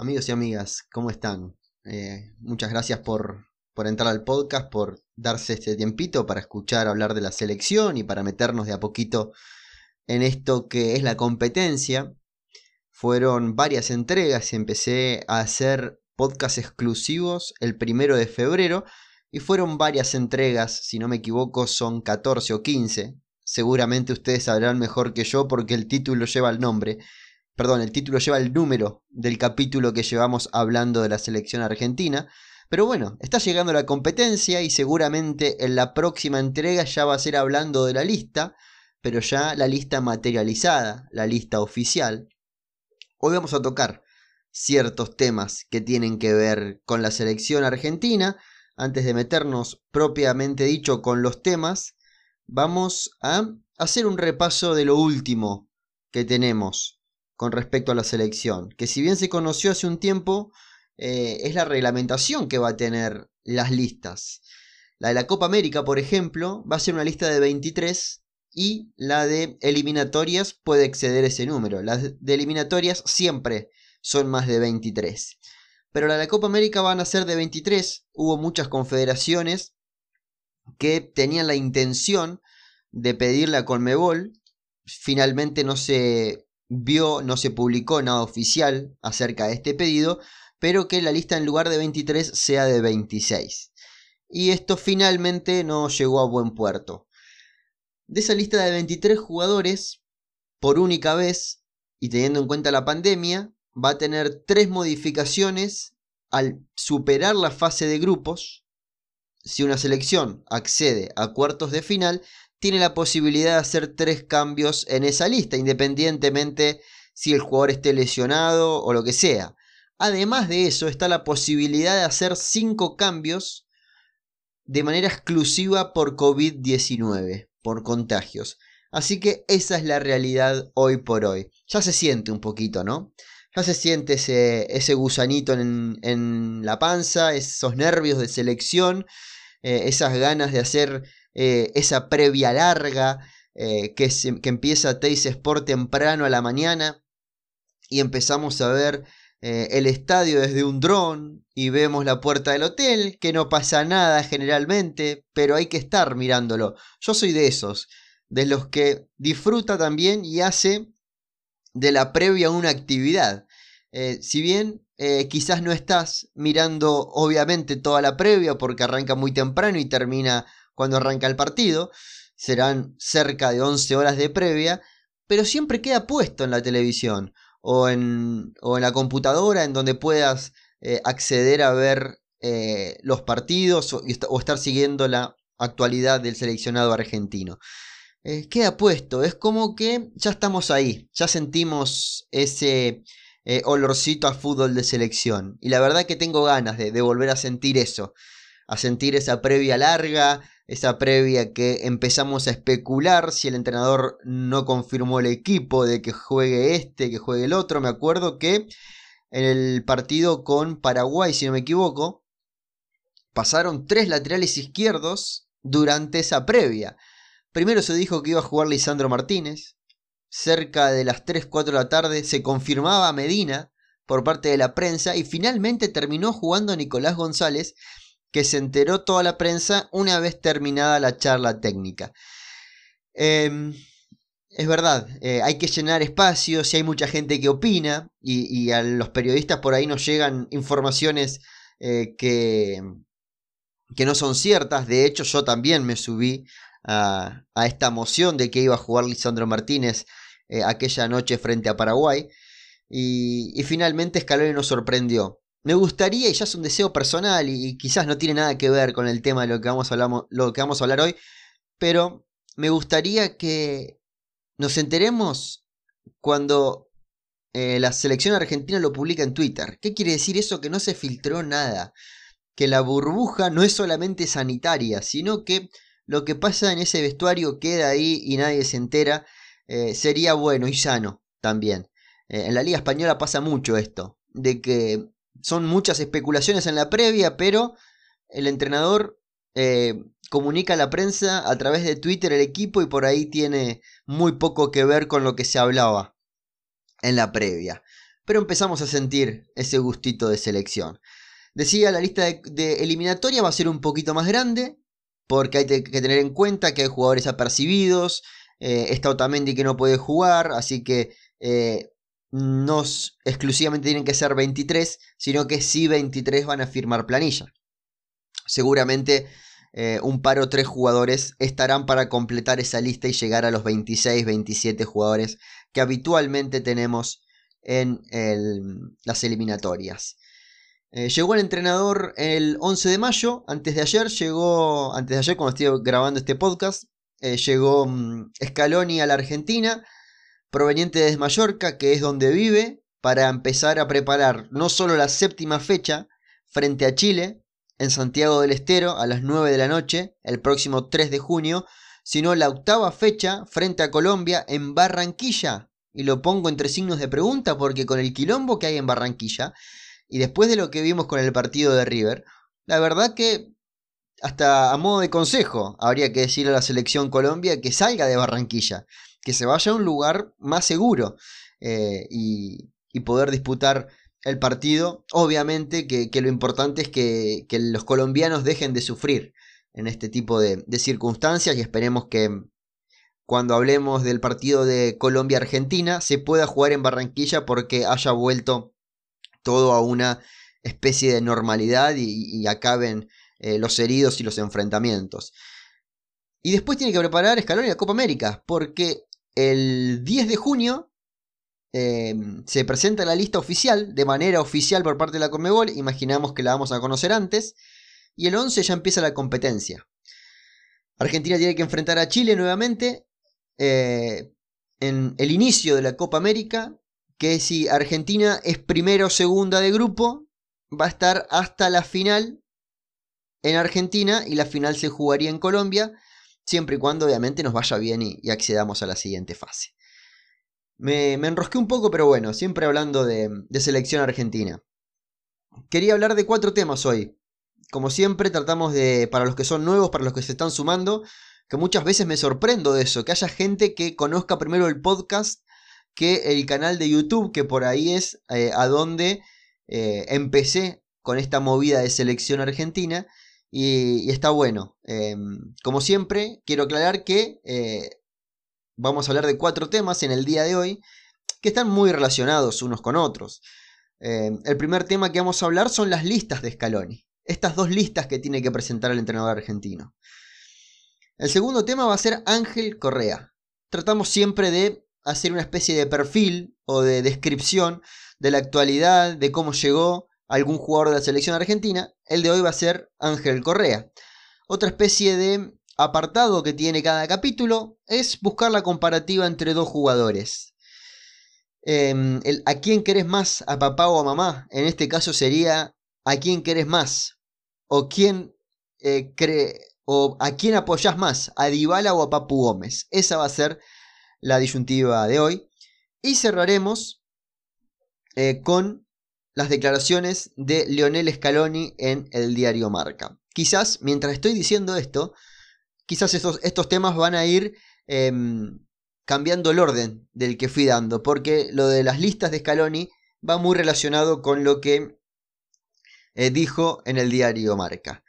Amigos y amigas, ¿cómo están? Eh, muchas gracias por, por entrar al podcast, por darse este tiempito para escuchar hablar de la selección y para meternos de a poquito en esto que es la competencia. Fueron varias entregas empecé a hacer podcasts exclusivos el primero de febrero y fueron varias entregas, si no me equivoco son 14 o 15. Seguramente ustedes sabrán mejor que yo porque el título lleva el nombre. Perdón, el título lleva el número del capítulo que llevamos hablando de la selección argentina. Pero bueno, está llegando la competencia y seguramente en la próxima entrega ya va a ser hablando de la lista, pero ya la lista materializada, la lista oficial. Hoy vamos a tocar ciertos temas que tienen que ver con la selección argentina. Antes de meternos propiamente dicho con los temas, vamos a hacer un repaso de lo último que tenemos con respecto a la selección, que si bien se conoció hace un tiempo, eh, es la reglamentación que va a tener las listas. La de la Copa América, por ejemplo, va a ser una lista de 23 y la de eliminatorias puede exceder ese número. Las de eliminatorias siempre son más de 23. Pero la de la Copa América van a ser de 23. Hubo muchas confederaciones que tenían la intención de pedirle a Conmebol. Finalmente no se vio, no se publicó nada oficial acerca de este pedido, pero que la lista en lugar de 23 sea de 26. Y esto finalmente no llegó a buen puerto. De esa lista de 23 jugadores, por única vez, y teniendo en cuenta la pandemia, va a tener tres modificaciones al superar la fase de grupos. Si una selección accede a cuartos de final, tiene la posibilidad de hacer tres cambios en esa lista, independientemente si el jugador esté lesionado o lo que sea. Además de eso, está la posibilidad de hacer 5 cambios de manera exclusiva por COVID-19, por contagios. Así que esa es la realidad hoy por hoy. Ya se siente un poquito, ¿no? Ya se siente ese, ese gusanito en, la panza, esos nervios de selección, eh, esas ganas de hacer eh, esa previa larga eh, que, que empieza Teis Sport temprano a la mañana y empezamos a ver eh, el estadio desde un dron y vemos la puerta del hotel, que no pasa nada generalmente, pero hay que estar mirándolo. Yo soy de esos, de los que disfruta también y hace de la previa una actividad. Si bien quizás no estás mirando obviamente toda la previa porque arranca muy temprano y termina cuando arranca el partido, serán cerca de 11 horas de previa, pero siempre queda puesto en la televisión o en, o en la computadora en donde puedas eh, acceder a ver eh, los partidos o, estar siguiendo la actualidad del seleccionado argentino. Eh, queda puesto, es como que ya estamos ahí, ya sentimos ese olorcito a fútbol de selección. Y la verdad que tengo ganas de, de volver a sentir eso, a sentir esa previa larga, esa previa que empezamos a especular si el entrenador no confirmó el equipo de que juegue este, que juegue el otro. Me acuerdo que en el partido con Paraguay, si no me equivoco, pasaron tres laterales izquierdos durante esa previa. Primero se dijo que iba a jugar Lisandro Martínez. Cerca de las 3-4 de la tarde se confirmaba Medina por parte de la prensa y finalmente terminó jugando Nicolás González que se enteró toda la prensa una vez terminada la charla técnica. Em, es verdad, eh, hay que llenar espacios, y hay mucha gente que opina y, a los periodistas por ahí nos llegan informaciones eh, que, que no son ciertas. De hecho, yo también me subí a, esta moción de que iba a jugar Lisandro Martínez eh, aquella noche frente a Paraguay. Y, y finalmente Scaloni nos sorprendió. Me gustaría, y ya es un deseo personal y, quizás no tiene nada que ver con el tema de lo que vamos a hablar, lo que vamos a hablar hoy, pero me gustaría que nos enteremos cuando eh, la selección argentina lo publica en Twitter. ¿Qué quiere decir eso? Que no se filtró nada. Que la burbuja no es solamente sanitaria, sino que lo que pasa en ese vestuario queda ahí y nadie se entera. Eh, sería bueno y sano también. Eh, en la Liga Española pasa mucho esto, de que son muchas especulaciones en la previa, pero el entrenador eh, comunica a la prensa a través de Twitter el equipo y por ahí tiene muy poco que ver con lo que se hablaba en la previa. pero empezamos a sentir ese gustito de selección. Decía, la lista de, eliminatoria va a ser un poquito más grande, porque hay que tener en cuenta que hay jugadores apercibidos, eh, está Otamendi que no puede jugar, así que eh, no exclusivamente tienen que ser 23, sino que sí 23 van a firmar planilla. Seguramente eh, un par o tres jugadores estarán para completar esa lista y llegar a los 26, 27 jugadores que habitualmente tenemos en las eliminatorias. Eh, llegó el entrenador el 11 de mayo, antes de ayer llegó, antes de ayer cuando estoy grabando este podcast, eh, llegó mm, Scaloni a la Argentina, proveniente de Mallorca, que es donde vive, para empezar a preparar no solo la séptima fecha frente a Chile, en Santiago del Estero, a las 9 de la noche, el próximo 3 de junio, sino la octava fecha frente a Colombia en Barranquilla. Y lo pongo entre signos de pregunta porque con el quilombo que hay en Barranquilla, y después de lo que vimos con el partido de River, la verdad que hasta a modo de consejo habría que decirle a la selección Colombia que salga de Barranquilla, que se vaya a un lugar más seguro eh, y, poder disputar el partido. Obviamente que, lo importante es que, los colombianos dejen de sufrir en este tipo de, circunstancias y esperemos que cuando hablemos del partido de Colombia-Argentina se pueda jugar en Barranquilla porque haya vuelto todo a una especie de normalidad y, acaben eh, los heridos y los enfrentamientos. Y después tiene que preparar Scaloni la Copa América, porque el 10 de junio em, se presenta la lista oficial, de manera oficial por parte de la Comebol, imaginamos que la vamos a conocer antes, y el 11 ya empieza la competencia. Argentina tiene que enfrentar a Chile nuevamente eh, en el inicio de la Copa América que si Argentina es primero o segunda de grupo, va a estar hasta la final en Argentina y la final se jugaría en Colombia, siempre y cuando obviamente nos vaya bien y, accedamos a la siguiente fase. Me, enrosqué un poco, pero bueno, siempre hablando de, de selección argentina. Quería hablar de cuatro temas hoy. Como siempre, tratamos de, para los que son nuevos, para los que se están sumando, que muchas veces me sorprendo de eso, que haya gente que conozca primero el podcast que el canal de YouTube, que por ahí es eh, a donde eh, empecé con esta movida de selección argentina. Y, está bueno. Em, como siempre, quiero aclarar que eh, vamos a hablar de cuatro temas en el día de hoy que están muy relacionados unos con otros. Em, el primer tema que vamos a hablar son las listas de Scaloni. Estas dos listas que tiene que presentar el entrenador argentino. El segundo tema va a ser Ángel Correa. Tratamos siempre de hacer una especie de perfil o de descripción de la actualidad, de cómo llegó algún jugador de la selección argentina. El de hoy va a ser Ángel Correa. Otra especie de apartado que tiene cada capítulo es buscar la comparativa entre dos jugadores. Em, el, ¿A quién querés más? ¿A papá o a mamá? En este caso sería ¿a quién querés más? ¿O quién eh, cree, o a quién apoyás más? ¿A Dybala o a Papu Gómez? Esa va a ser la disyuntiva de hoy. Y cerraremos eh, con las declaraciones de Leonel Scaloni en el diario Marca. Quizás, mientras estoy diciendo esto, quizás estos, estos temas van a ir em, cambiando el orden del que fui dando, porque lo de las listas de Scaloni va muy relacionado con lo que eh, dijo en el diario Marca.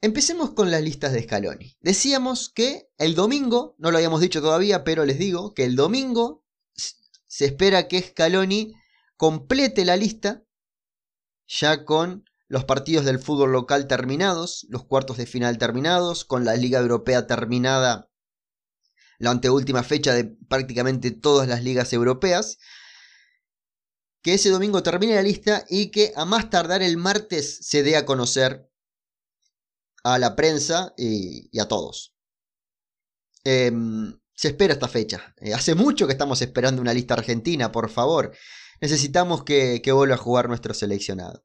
Empecemos con las listas de Scaloni. Decíamos que el domingo, no lo habíamos dicho todavía, pero les digo que el domingo se espera que Scaloni complete la lista ya con los partidos del fútbol local terminados, los cuartos de final terminados, con la Liga Europea terminada la anteúltima fecha de prácticamente todas las ligas europeas. Que ese domingo termine la lista y que a más tardar el martes se dé a conocer a la prensa y, a todos. Em, se espera esta fecha. Eh, hace mucho que estamos esperando una lista argentina, por favor. Necesitamos que, vuelva a jugar nuestro seleccionado.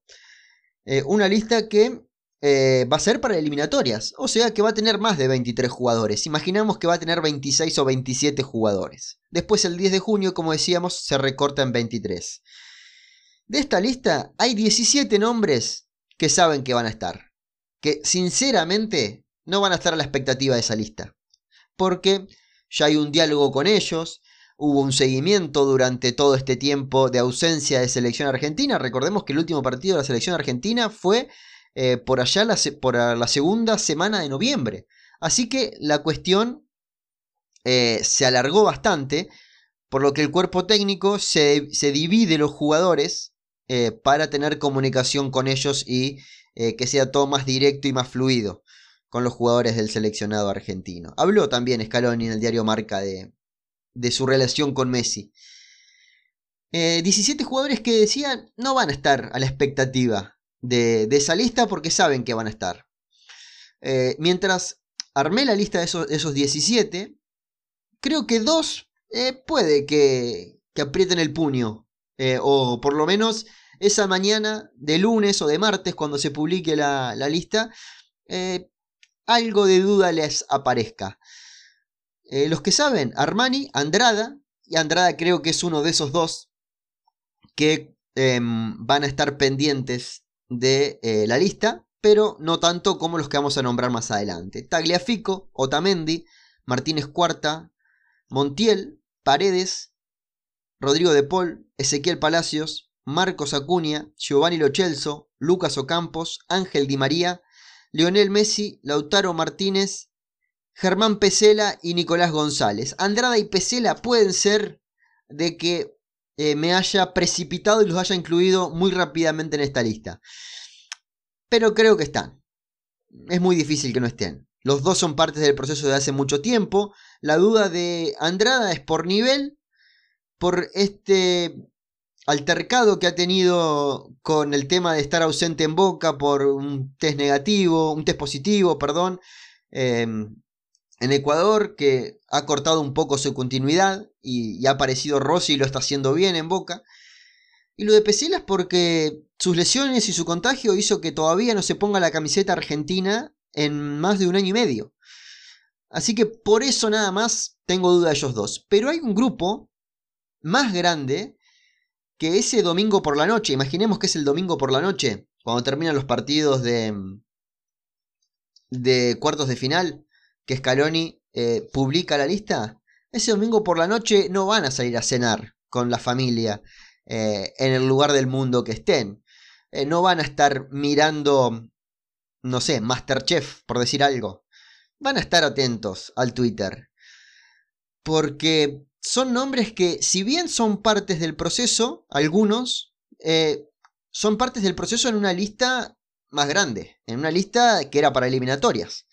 Eh, una lista que eh, va a ser para eliminatorias, o sea que va a tener más de 23 jugadores. Imaginamos que va a tener 26 o 27 jugadores. Después el 10 de junio, como decíamos, se recorta en 23. De esta lista hay 17 nombres que saben que van a estar que sinceramente no van a estar a la expectativa de esa lista. Porque ya hay un diálogo con ellos, hubo un seguimiento durante todo este tiempo de ausencia de selección argentina. Recordemos que el último partido de la selección argentina fue eh, por allá la, por la segunda semana de noviembre. Así que la cuestión eh, se alargó bastante, por lo que el cuerpo técnico se, divide los jugadores eh, para tener comunicación con ellos y que sea todo más directo y más fluido con los jugadores del seleccionado argentino. Habló también Scaloni en el diario Marca de, de su relación con Messi. 17 jugadores que decían no van a estar a la expectativa de, esa lista porque saben que van a estar. Eh, mientras armé la lista de esos, 17, creo que dos eh, puede que, que, aprieten el puño. Eh, o por lo menos esa mañana de lunes o de martes cuando se publique la, la lista, algo de duda les aparezca. Los que saben, Armani, Andrada, y Andrada creo que es uno de esos dos que em, van a estar pendientes de eh, la lista, pero no tanto como los que vamos a nombrar más adelante. Tagliafico, Otamendi, Martínez Cuarta, Montiel, Paredes, Rodrigo de Paul, Ezequiel Palacios, Marcos Acuña, Giovanni Lochelso, Lucas Ocampos, Ángel Di María, Lionel Messi, Lautaro Martínez, Germán Pesela y Nicolás González. Andrada y Pesela pueden ser de que eh, me haya precipitado y los haya incluido muy rápidamente en esta lista. Pero creo que están. Es muy difícil que no estén. Los dos son partes del proceso de hace mucho tiempo. La duda de Andrada es por nivel, por este altercado que ha tenido con el tema de estar ausente en Boca por un test negativo, un test positivo, perdón. Em, en Ecuador, que ha cortado un poco su continuidad y, ha aparecido Rossi y lo está haciendo bien en Boca. Y lo de Pesela es porque sus lesiones y su contagio hizo que todavía no se ponga la camiseta argentina en más de un año y medio. Así que por eso nada más tengo duda de ellos dos. Pero hay un grupo más grande que ese domingo por la noche, imaginemos que es el domingo por la noche, cuando terminan los partidos de, de cuartos de final, que Scaloni eh, publica la lista, ese domingo por la noche no van a salir a cenar con la familia eh, en el lugar del mundo que estén. Eh, no van a estar mirando, no sé, Masterchef, por decir algo. Van a estar atentos al Twitter. Porque son nombres que, si bien son partes del proceso, algunos, son partes del proceso en una lista más grande, en una lista que era para eliminatorias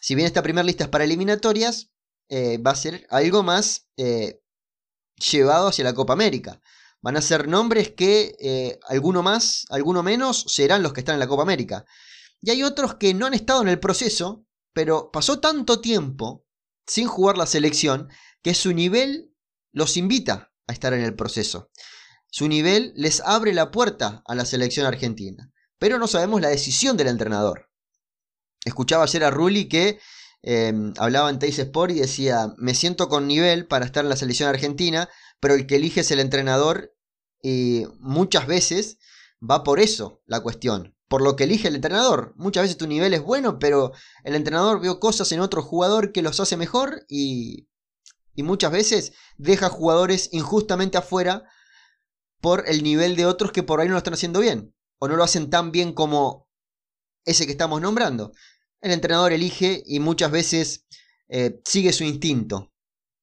si bien esta primera lista es para eliminatorias, eh, va a ser algo más eh, llevado hacia la Copa América. Van a ser nombres que eh, alguno más, alguno menos, serán los que están en la Copa América. Y hay otros que no han estado en el proceso, pero pasó tanto tiempo sin jugar la selección que su nivel los invita a estar en el proceso. Su nivel les abre la puerta a la selección argentina. Pero no sabemos la decisión del entrenador. Escuchaba ayer a Rulli que eh, hablaba en Teis Sport y decía, me siento con nivel para estar en la selección argentina, pero el que elige es el entrenador y muchas veces va por eso la cuestión, por lo que elige el entrenador. Muchas veces tu nivel es bueno, pero el entrenador vio cosas en otro jugador que los hace mejor y, y muchas veces deja jugadores injustamente afuera por el nivel de otros que por ahí no lo están haciendo bien o no lo hacen tan bien como ese que estamos nombrando. El entrenador elige y muchas veces eh, sigue su instinto.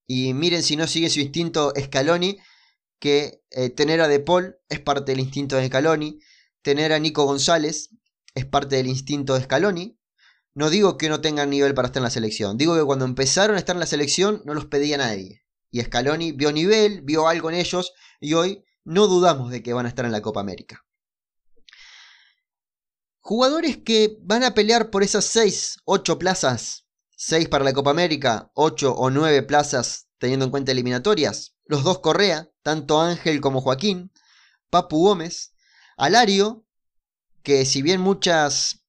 Y miren si no sigue su instinto Scaloni, que eh, tener a De Paul es parte del instinto de Scaloni, tener a Nico González es parte del instinto de Scaloni. No digo que no tengan nivel para estar en la selección, digo que cuando empezaron a estar en la selección no los pedía nadie. Y Scaloni vio nivel, vio algo en ellos y hoy no dudamos de que van a estar en la Copa América. Jugadores que van a pelear por esas 6, 8 plazas, 6 para la Copa América, 8 o 9 plazas teniendo en cuenta eliminatorias. Los dos Correa, tanto Ángel como Joaquín, Papu Gómez, Alario, que si bien muchas,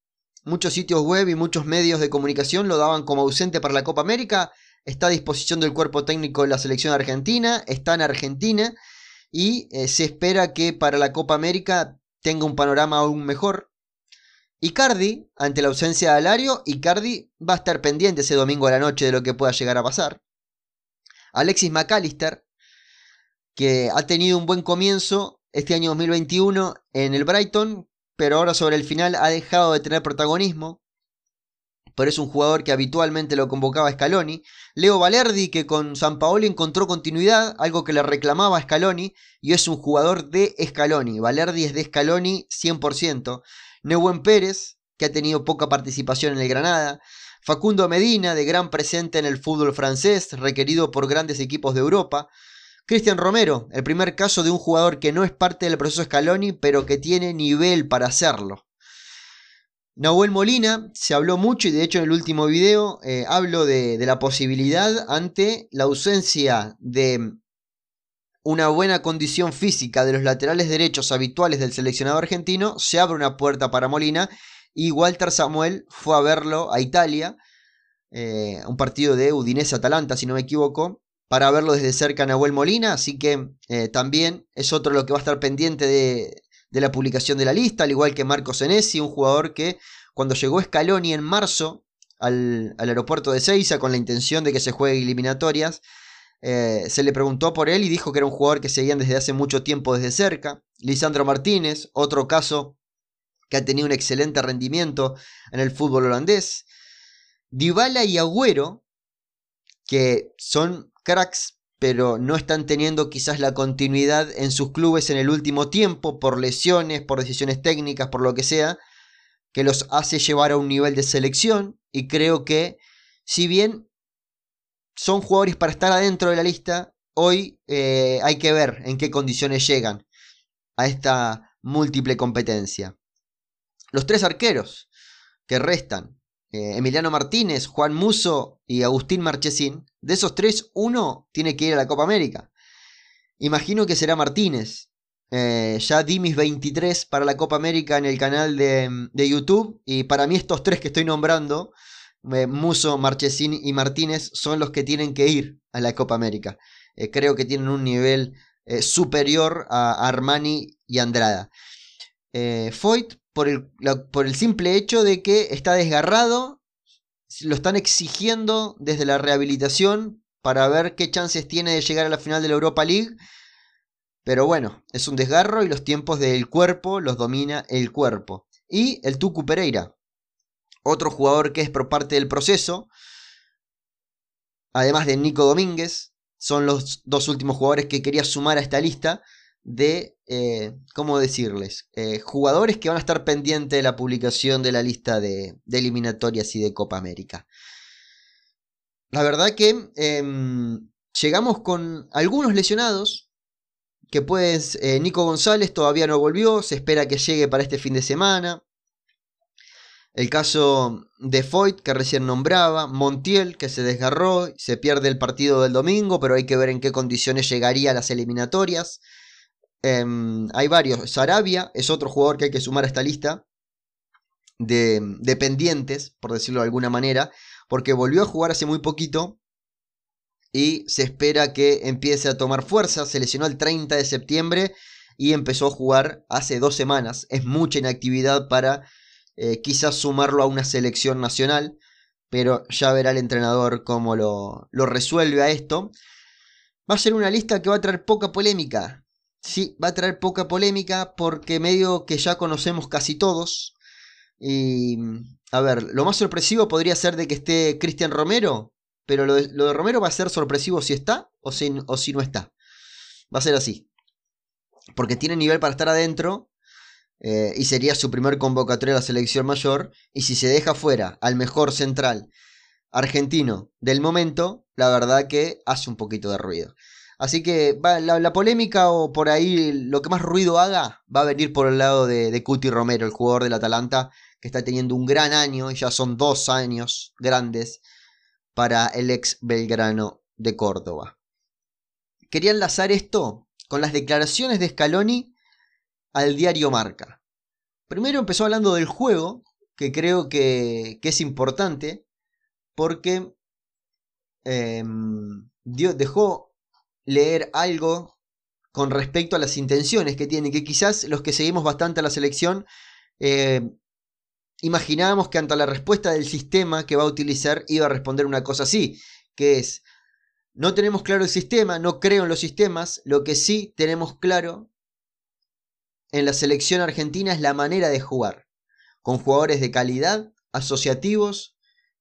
muchos sitios web y muchos medios de comunicación lo daban como ausente para la Copa América, está a disposición del cuerpo técnico de la selección argentina, está en Argentina y eh, se espera que para la Copa América tenga un panorama aún mejor. Icardi, ante la ausencia de Alario, Icardi va a estar pendiente ese domingo a la noche de lo que pueda llegar a pasar. Alexis McAllister, que ha tenido un buen comienzo este año 2021 en el Brighton, pero ahora sobre el final ha dejado de tener protagonismo. Pero es un jugador que habitualmente lo convocaba Scaloni. Leo Valerdi, que con San Paolo encontró continuidad, algo que le reclamaba a Scaloni, y es un jugador de Scaloni. Valerdi es de Scaloni 100%. Neuwen Pérez, que ha tenido poca participación en el Granada. Facundo Medina, de gran presente en el fútbol francés, requerido por grandes equipos de Europa. Cristian Romero, el primer caso de un jugador que no es parte del proceso Scaloni, pero que tiene nivel para hacerlo. Nahuel Molina, se habló mucho y de hecho en el último video eh, hablo de, de la posibilidad ante la ausencia de una buena condición física de los laterales derechos habituales del seleccionado argentino, se abre una puerta para Molina y Walter Samuel fue a verlo a Italia, eh, un partido de Udinese-Atalanta si no me equivoco, para verlo desde cerca a Nahuel Molina, así que eh, también es otro lo que va a estar pendiente de, la publicación de la lista, al igual que Marco Senesi, un jugador que cuando llegó Scaloni en marzo al, aeropuerto de Seiza con la intención de que se juegue eliminatorias, eh, se le preguntó por él y dijo que era un jugador que seguían desde hace mucho tiempo desde cerca. Lisandro Martínez, otro caso que ha tenido un excelente rendimiento en el fútbol holandés. Dybala y Agüero, que son cracks, pero no están teniendo quizás la continuidad en sus clubes en el último tiempo, por lesiones, por decisiones técnicas, por lo que sea, que los hace llevar a un nivel de selección. Y creo que, si bien son jugadores para estar adentro de la lista, hoy eh, hay que ver en qué condiciones llegan a esta múltiple competencia. Los tres arqueros que restan, eh, Emiliano Martínez, Juan Muso y Agustín Marchesín, de esos tres, uno tiene que ir a la Copa América. Imagino que será Martínez. Eh, ya di mis 23 para la Copa América en el canal de, YouTube. Y para mí estos tres que estoy nombrando, Muso, Marchesín y Martínez, son los que tienen que ir a la Copa América. creo que tienen un nivel superior a Armani y Andrada. Foyt, por el, por el simple hecho de que está desgarrado lo están exigiendo desde la rehabilitación para ver qué chances tiene de llegar a la final de la Europa League. Pero bueno, es un desgarro y los tiempos del cuerpo los domina el cuerpo. Y el Tucu Pereira, otro jugador que es por parte del proceso, además de Nico Domínguez, son los dos últimos jugadores que quería sumar a esta lista de, eh, ¿cómo decirles? Eh, jugadores que van a estar pendientes de la publicación de la lista de, eliminatorias y de Copa América. La verdad que em, llegamos con algunos lesionados, que pues Nico González todavía no volvió, se espera que llegue para este fin de semana. El caso de Foyt, que recién nombraba, Montiel, que se desgarró, se pierde el partido del domingo, pero hay que ver en qué condiciones llegaría a las eliminatorias. Em, hay varios. Sarabia es otro jugador que hay que sumar a esta lista de, dependientes, por decirlo de alguna manera, porque volvió a jugar hace muy poquito y se espera que empiece a tomar fuerza. Se lesionó el 30 de septiembre y empezó a jugar hace dos semanas. Es mucha inactividad para eh, quizás sumarlo a una selección nacional, pero ya verá el entrenador cómo lo, lo resuelve a esto. Va a ser una lista que va a traer poca polémica. Sí, va a traer poca polémica porque medio que ya conocemos casi todos. Y a ver, lo más sorpresivo podría ser de que esté Cristian Romero, pero lo de, Romero va a ser sorpresivo si está o si, o si no está. Va a ser así. Porque tiene nivel para estar adentro eh, y sería su primer convocatoria a la selección mayor. Y si se deja fuera al mejor central argentino del momento, la verdad que hace un poquito de ruido. Así que la, polémica o por ahí lo que más ruido haga va a venir por el lado de, de Cuti Romero, el jugador del Atalanta, que está teniendo un gran año, y ya son dos años grandes para el ex Belgrano de Córdoba. Quería enlazar esto con las declaraciones de Scaloni al diario Marca. Primero empezó hablando del juego, que creo que, es importante, porque em, dejó leer algo con respecto a las intenciones que tiene, que quizás los que seguimos bastante a la selección eh, imaginábamos que ante la respuesta del sistema que va a utilizar iba a responder una cosa así, que es No tenemos claro el sistema, no creo en los sistemas, lo que sí tenemos claro en la selección argentina es la manera de jugar, con jugadores de calidad, asociativos,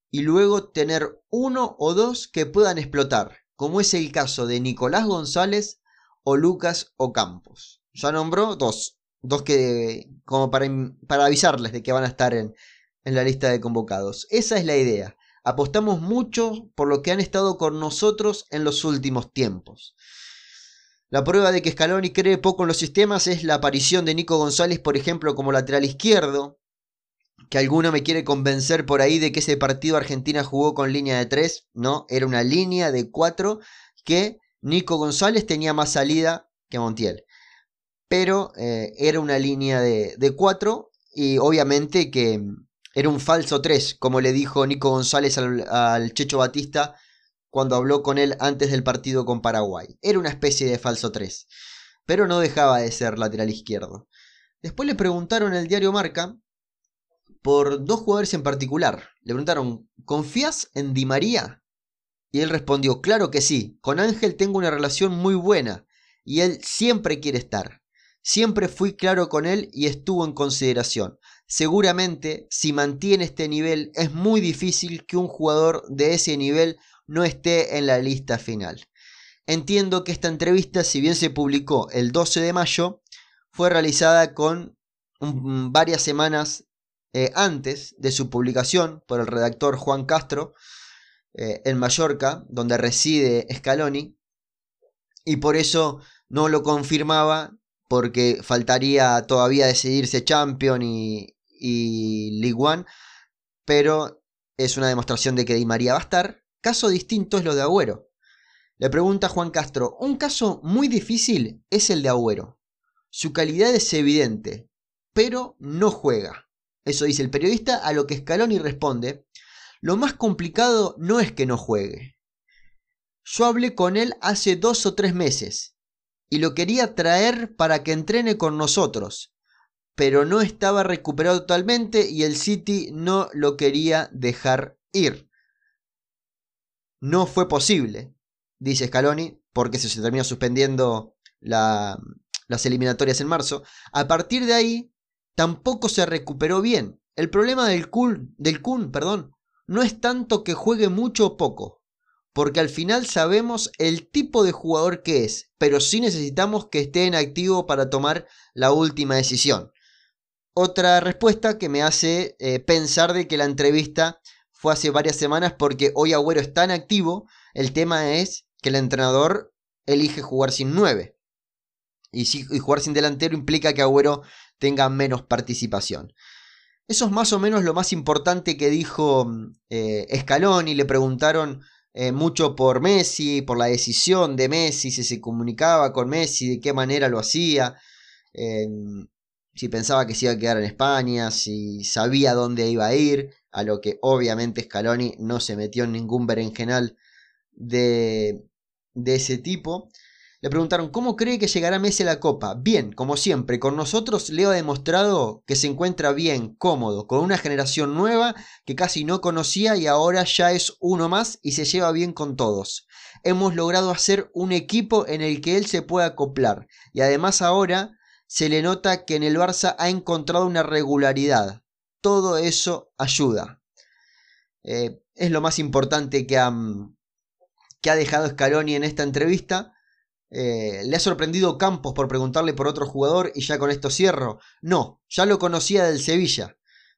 y luego tener uno o dos que puedan explotar, como es el caso de Nicolás González o Lucas Ocampos. Ya nombró dos, dos que como para, para avisarles de que van a estar en, en la lista de convocados. Esa es la idea. Apostamos mucho por lo que han estado con nosotros en los últimos tiempos. La prueba de que Scaloni cree poco en los sistemas es la aparición de Nico González, por ejemplo, como lateral izquierdo, que alguno me quiere convencer por ahí de que ese partido Argentina jugó con línea de 3, no, era una línea de 4 que Nico González tenía más salida que Montiel. Pero eh, era una línea de, 4 y obviamente que era un falso 3, como le dijo Nico González al, Checho Batista cuando habló con él antes del partido con Paraguay. Era una especie de falso 3, pero no dejaba de ser lateral izquierdo. Después le preguntaron el diario Marca por dos jugadores en particular. Le preguntaron, ¿confías en Di María? Y él respondió, claro que sí, con Ángel tengo una relación muy buena y él siempre quiere estar. Siempre fui claro con él y estuvo en consideración. Seguramente, si mantiene este nivel, es muy difícil que un jugador de ese nivel no esté en la lista final. Entiendo que esta entrevista, si bien se publicó el 12 de mayo, fue realizada con varias semanas eh, antes de su publicación por el redactor Juan Castro eh, en Mallorca, donde reside Scaloni, y por eso no lo confirmaba porque faltaría todavía decidirse Champion y, y League One, pero es una demostración de que Di María va a estar. Caso distinto es lo de Agüero. Le pregunta Juan Castro, un caso muy difícil es el de Agüero. Su calidad es evidente, pero no juega. Eso dice el periodista, a lo que Scaloni responde, lo más complicado no es que no juegue. Yo hablé con él hace dos o tres meses y lo quería traer para que entrene con nosotros, pero no estaba recuperado totalmente y el City no lo quería dejar ir. No fue posible, dice Scaloni, porque se terminó suspendiendo las eliminatorias en marzo. A partir de ahí, tampoco se recuperó bien. El problema del Kun, del Kun perdón, no es tanto que juegue mucho o poco, porque al final sabemos el tipo de jugador que es, pero sí necesitamos que esté en activo para tomar la última decisión. Otra respuesta que me hace eh, pensar de que la entrevista fue hace varias semanas porque hoy Agüero está en activo, el tema es que el entrenador elige jugar sin 9. Y, y jugar sin delantero implica que Agüero tenga menos participación. Eso es más o menos lo más importante que dijo eh, Scaloni. Le preguntaron eh, mucho por Messi, por la decisión de Messi, si se comunicaba con Messi, de qué manera lo hacía, em, si pensaba que se iba a quedar en España, si sabía dónde iba a ir, a lo que obviamente Scaloni no se metió en ningún berenjenal de, de ese tipo. Le preguntaron cómo cree que llegará Messi a la Copa. Bien, como siempre, con nosotros Leo ha demostrado que se encuentra bien, cómodo, con una generación nueva que casi no conocía y ahora ya es uno más y se lleva bien con todos. Hemos logrado hacer un equipo en el que él se pueda acoplar y además ahora se le nota que en el Barça ha encontrado una regularidad. Todo eso ayuda. Eh, es lo más importante que ha, que ha dejado Scaloni en esta entrevista eh, ¿Le ha sorprendido Campos por preguntarle por otro jugador y ya con esto cierro? No, ya lo conocía del Sevilla.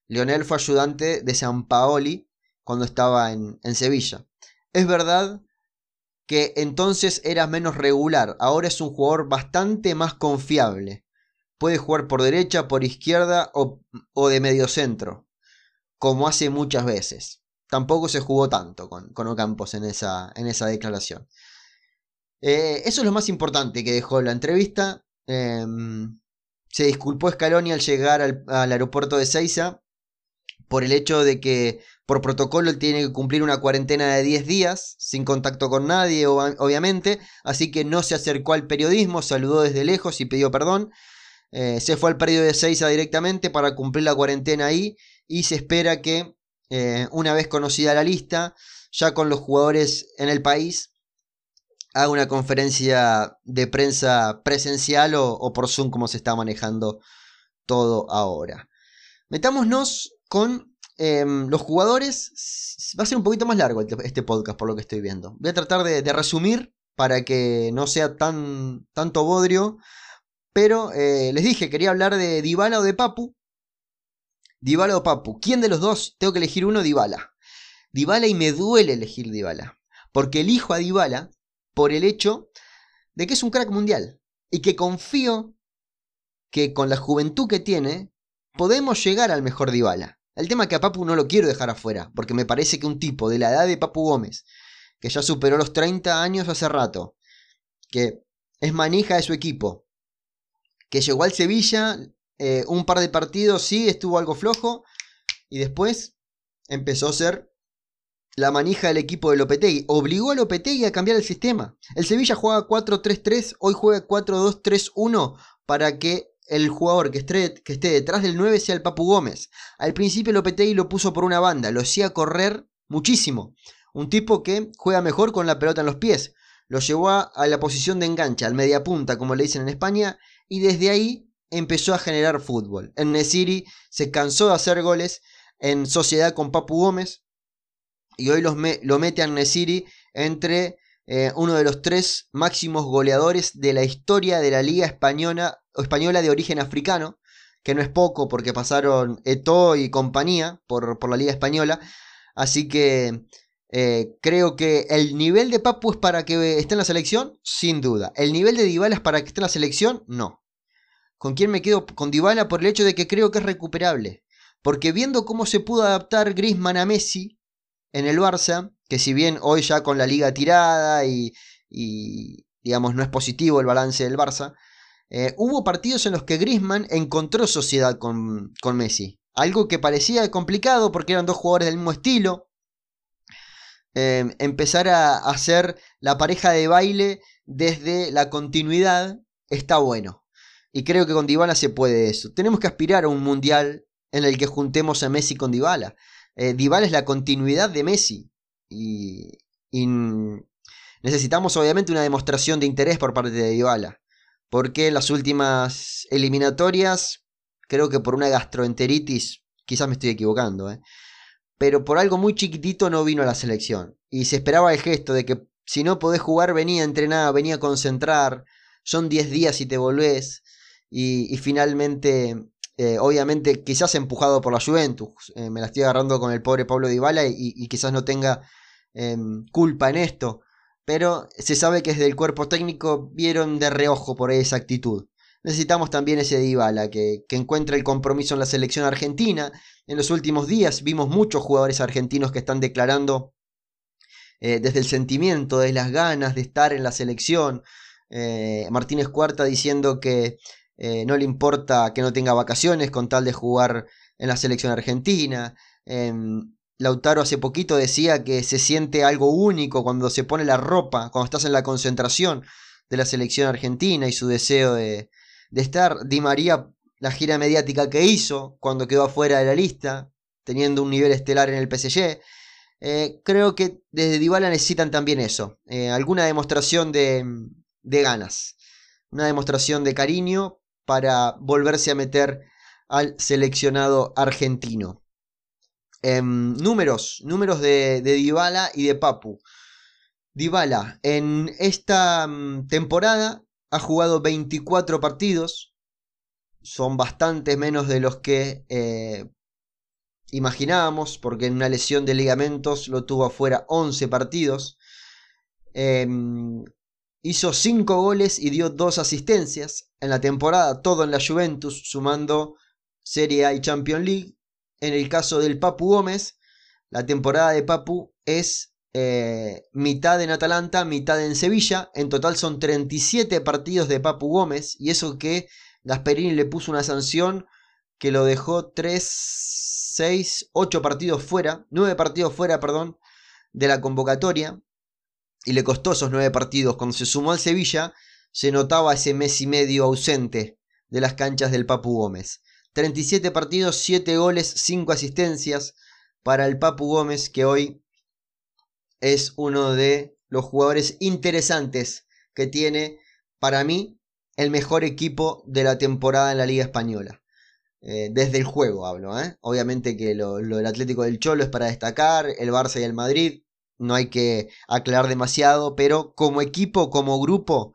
Leonel fue ayudante de San Paoli cuando estaba en, en Sevilla. Es verdad que entonces era menos regular, ahora es un jugador bastante más confiable. Puede jugar por derecha, por izquierda o, o de medio centro, como hace muchas veces. Tampoco se jugó tanto con, con Ocampos en esa, en esa declaración. Eh, eso es lo más importante que dejó la entrevista. Em, se disculpó Scaloni al llegar al, aeropuerto de Seiza por el hecho de que por protocolo él tiene que cumplir una cuarentena de 10 días, sin contacto con nadie, obviamente, así que no se acercó al periodismo, saludó desde lejos y pidió perdón. Eh, se fue al periodo de Seiza directamente para cumplir la cuarentena ahí y se espera que, eh, una vez conocida la lista, ya con los jugadores en el país, haga una conferencia de prensa presencial o, por Zoom como se está manejando todo ahora. Metámonos con em, los jugadores. Va a ser un poquito más largo este podcast por lo que estoy viendo. Voy a tratar de, resumir para que no sea tan tanto bodrio. Pero eh, les dije, quería hablar de Dybala o de Papu. Dybala o Papu. ¿Quién de los dos? Tengo que elegir uno, Dybala. Dybala y me duele elegir Dybala. Porque elijo a Dybala por el hecho de que es un crack mundial. Y que confío que con la juventud que tiene, podemos llegar al mejor Dybala. El tema es que a Papu no lo quiero dejar afuera, porque me parece que un tipo de la edad de Papu Gómez, que ya superó los 30 años hace rato, que es manija de su equipo, que llegó al Sevilla, eh, un par de partidos sí, estuvo algo flojo, y después empezó a ser la manija del equipo de Lopetegui. Obligó a Lopetegui a cambiar el sistema. El Sevilla juega 4-3-3, hoy juega 4-2-3-1 para que el jugador que esté, que esté, detrás del 9 sea el Papu Gómez. Al principio Lopetegui lo puso por una banda, lo hacía correr muchísimo. Un tipo que juega mejor con la pelota en los pies. Lo llevó a, la posición de enganche, al media punta, como le dicen en España, y desde ahí empezó a generar fútbol. En Nesiri se cansó de hacer goles en sociedad con Papu Gómez, y hoy los lo mete a Nesiri entre eh, uno de los tres máximos goleadores de la historia de la Liga Española, española de origen africano, que no es poco porque pasaron Eto y compañía por, por la Liga Española. Así que eh, creo que el nivel de Papu es para que esté en la selección, sin duda. El nivel de Dybala es para que esté en la selección, no. ¿Con quién me quedo? Con Dybala por el hecho de que creo que es recuperable. Porque viendo cómo se pudo adaptar Griezmann a Messi, en el Barça, que si bien hoy ya con la liga tirada y, digamos no es positivo el balance del Barça, eh, hubo partidos en los que Griezmann encontró sociedad con, con, Messi. Algo que parecía complicado porque eran dos jugadores del mismo estilo. Eh, empezar a hacer la pareja de baile desde la continuidad está bueno. Y creo que con Dybala se puede eso. Tenemos que aspirar a un mundial en el que juntemos a Messi con Dybala eh, Dybala es la continuidad de Messi. Y, necesitamos obviamente una demostración de interés por parte de Dybala. Porque en las últimas eliminatorias, creo que por una gastroenteritis, quizás me estoy equivocando, ¿eh? Pero por algo muy chiquitito no vino a la selección. Y se esperaba el gesto de que si no podés jugar, venía a entrenar, venía a concentrar. Son 10 días y te volvés. y finalmente eh, obviamente, quizás empujado por la Juventus. Eh, me la estoy agarrando con el pobre Pablo Dybala y, y quizás no tenga em, culpa en esto. Pero se sabe que desde el cuerpo técnico vieron de reojo por esa actitud. Necesitamos también ese Dybala que, que encuentre el compromiso en la selección argentina. En los últimos días vimos muchos jugadores argentinos que están declarando eh, desde el sentimiento, desde las ganas de estar en la selección. Martínez Cuarta diciendo que eh, no le importa que no tenga vacaciones con tal de jugar en la selección argentina. Em, Lautaro hace poquito decía que se siente algo único cuando se pone la ropa, cuando estás en la concentración de la selección argentina y su deseo de, estar. Di María, la gira mediática que hizo cuando quedó afuera de la lista, teniendo un nivel estelar en el PSG. Eh, creo que desde Dybala necesitan también eso, eh, alguna demostración de, de ganas, una demostración de cariño para volverse a meter al seleccionado argentino. Em, números, números de, de Dybala y de Papu. Dybala en esta mm, temporada ha jugado 24 partidos, son bastantes menos de los que eh, imaginábamos, porque en una lesión de ligamentos lo tuvo afuera 11 partidos. Em, hizo 5 goles y dio 2 asistencias en la temporada, todo en la Juventus, sumando Serie A y Champions League. En el caso del Papu Gómez, la temporada de Papu es eh, mitad en Atalanta, mitad en Sevilla. En total son 37 partidos de Papu Gómez. Y eso que Gasperini le puso una sanción que lo dejó 3, 6, 8 partidos fuera, 9 partidos fuera, perdón, de la convocatoria y le costó esos nueve partidos. Cuando se sumó al Sevilla, se notaba ese mes y medio ausente de las canchas del Papu Gómez. 37 partidos, 7 goles, 5 asistencias para el Papu Gómez, que hoy es uno de los jugadores interesantes que tiene, para mí, el mejor equipo de la temporada en la Liga Española. Eh, desde el juego hablo, ¿eh? Obviamente que lo, del Atlético del Cholo es para destacar, el Barça y el Madrid, no hay que aclarar demasiado, pero como equipo, como grupo,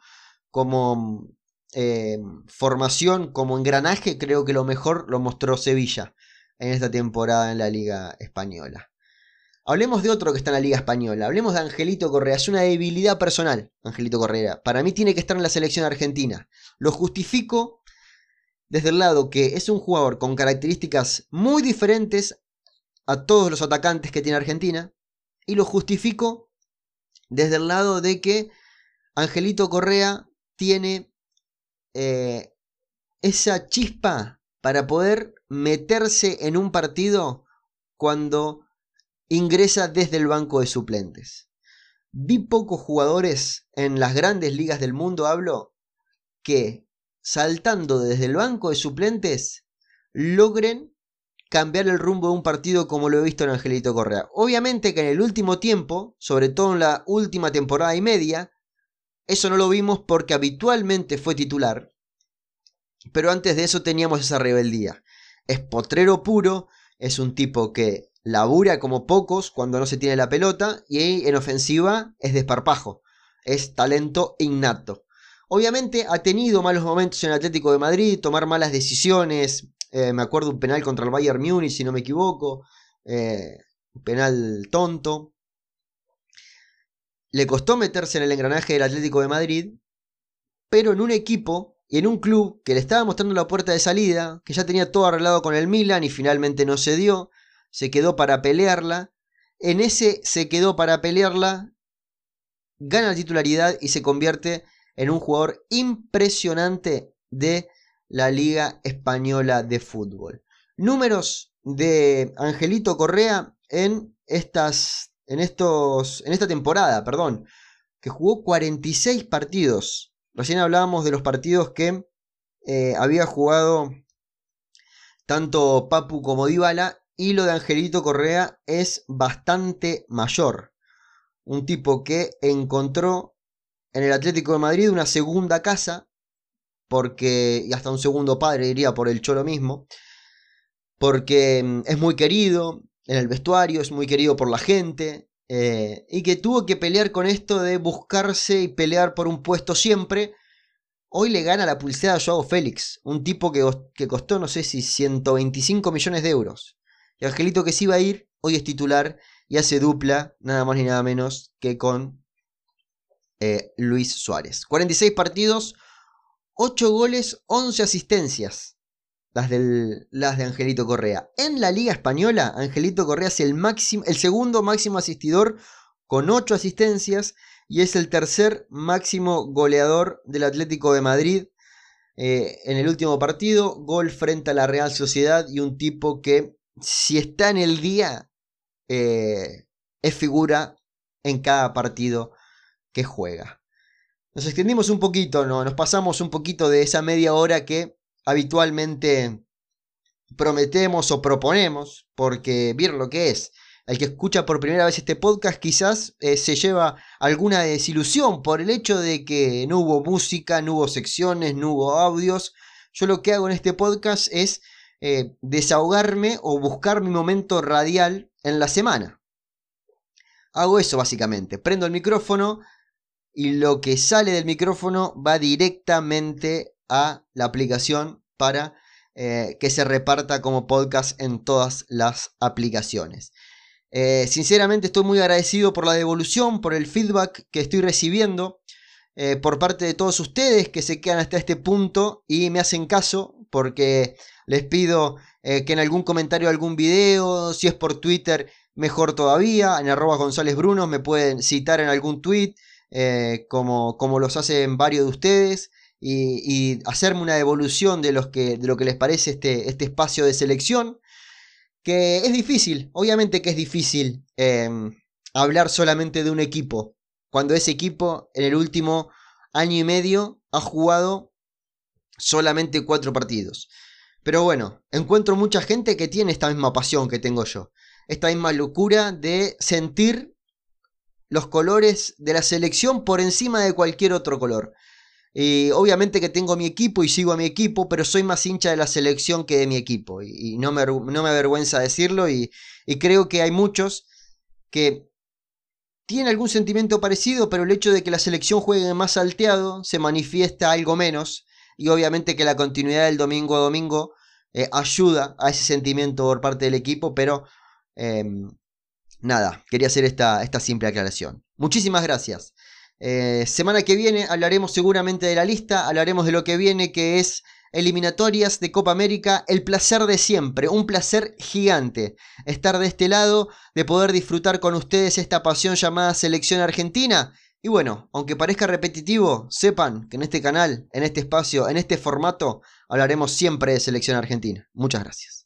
como eh, formación, como engranaje, creo que lo mejor lo mostró Sevilla en esta temporada en la Liga Española. Hablemos de otro que está en la Liga Española. Hablemos de Angelito Correa. Es una debilidad personal, Angelito Correa. Para mí tiene que estar en la selección argentina. Lo justifico desde el lado que es un jugador con características muy diferentes a todos los atacantes que tiene Argentina. Y lo justifico desde el lado de que Angelito Correa tiene eh, esa chispa para poder meterse en un partido cuando ingresa desde el banco de suplentes. Vi pocos jugadores en las grandes ligas del mundo, hablo, que saltando desde el banco de suplentes logren cambiar el rumbo de un partido como lo he visto en Angelito Correa. Obviamente que en el último tiempo, sobre todo en la última temporada y media, eso no lo vimos porque habitualmente fue titular. Pero antes de eso teníamos esa rebeldía. Es potrero puro, es un tipo que labura como pocos cuando no se tiene la pelota y en ofensiva es desparpajo. Es talento innato. Obviamente ha tenido malos momentos en el Atlético de Madrid, tomar malas decisiones. Eh, me acuerdo un penal contra el Bayern Múnich, si no me equivoco. Eh, un penal tonto. Le costó meterse en el engranaje del Atlético de Madrid, pero en un equipo y en un club que le estaba mostrando la puerta de salida, que ya tenía todo arreglado con el Milan y finalmente no se dio, se quedó para pelearla. En ese se quedó para pelearla, gana la titularidad y se convierte en un jugador impresionante de la Liga Española de Fútbol. Números de Angelito Correa en estas en, estos, en esta temporada, perdón, que jugó 46 partidos. Recién hablábamos de los partidos que eh, había jugado tanto Papu como Dybala y lo de Angelito Correa es bastante mayor. Un tipo que encontró en el Atlético de Madrid una segunda casa, porque, y hasta un segundo padre diría por el Cholo mismo, porque mm, es muy querido, en el vestuario, es muy querido por la gente, eh, y que tuvo que pelear con esto de buscarse y pelear por un puesto siempre. Hoy le gana la pulsera a Joao Félix, un tipo que, que costó, no sé si 125 millones de euros. Y Angelito que se iba a ir, hoy es titular y hace dupla, nada más ni nada menos que con eh, Luis Suárez. 46 partidos, 8 goles, 11 asistencias las de Angelito Correa. En la Liga Española, Angelito Correa es el, máximo, el segundo máximo asistidor con 8 asistencias y es el tercer máximo goleador del Atlético de Madrid. Eh, en el último partido, gol frente a la Real Sociedad y un tipo que si está en el día eh, es figura en cada partido que juega. Nos extendimos un poquito, ¿no? nos pasamos un poquito de esa media hora que habitualmente prometemos o proponemos, porque vieron lo que es. El que escucha por primera vez este podcast quizás eh, se lleva alguna desilusión por el hecho de que no hubo música, no hubo secciones, no hubo audios. Yo lo que hago en este podcast es eh, desahogarme o buscar mi momento radial en la semana. Hago eso básicamente. Prendo el micrófono y lo que sale del micrófono va directamente a la aplicación para eh, que se reparta como podcast en todas las aplicaciones. Eh, sinceramente estoy muy agradecido por la devolución, por el feedback que estoy recibiendo eh, por parte de todos ustedes que se quedan hasta este punto y me hacen caso porque les pido que en algún comentario algún video, si es por Twitter, mejor todavía, en arroba González Bruno me pueden citar en algún tweet como, como los hacen varios de ustedes y, hacerme una devolución de, los que, de lo que les parece este, este espacio de selección, que es difícil, obviamente que es difícil hablar solamente de un equipo, cuando ese equipo en el último año y medio ha jugado solamente cuatro partidos. Pero bueno, encuentro mucha gente que tiene esta misma pasión que tengo yo, esta misma locura de sentir los colores de la selección por encima de cualquier otro color. Y obviamente que tengo mi equipo y sigo a mi equipo, pero soy más hincha de la selección que de mi equipo. Y, no, me, no, me, avergüenza decirlo. Y, y, creo que hay muchos que tienen algún sentimiento parecido, pero el hecho de que la selección juegue más salteado se manifiesta algo menos. Y obviamente que la continuidad del domingo a domingo eh, ayuda a ese sentimiento por parte del equipo, pero em, nada, quería hacer esta, esta simple aclaración. Muchísimas gracias. Eh, semana que viene hablaremos seguramente de la lista, hablaremos de lo que viene, que es eliminatorias de Copa América, el placer de siempre, un placer gigante estar de este lado, de poder disfrutar con ustedes esta pasión llamada selección argentina. Y bueno, aunque parezca repetitivo, sepan que en este canal, en este espacio, en este formato, hablaremos siempre de selección argentina. Muchas gracias.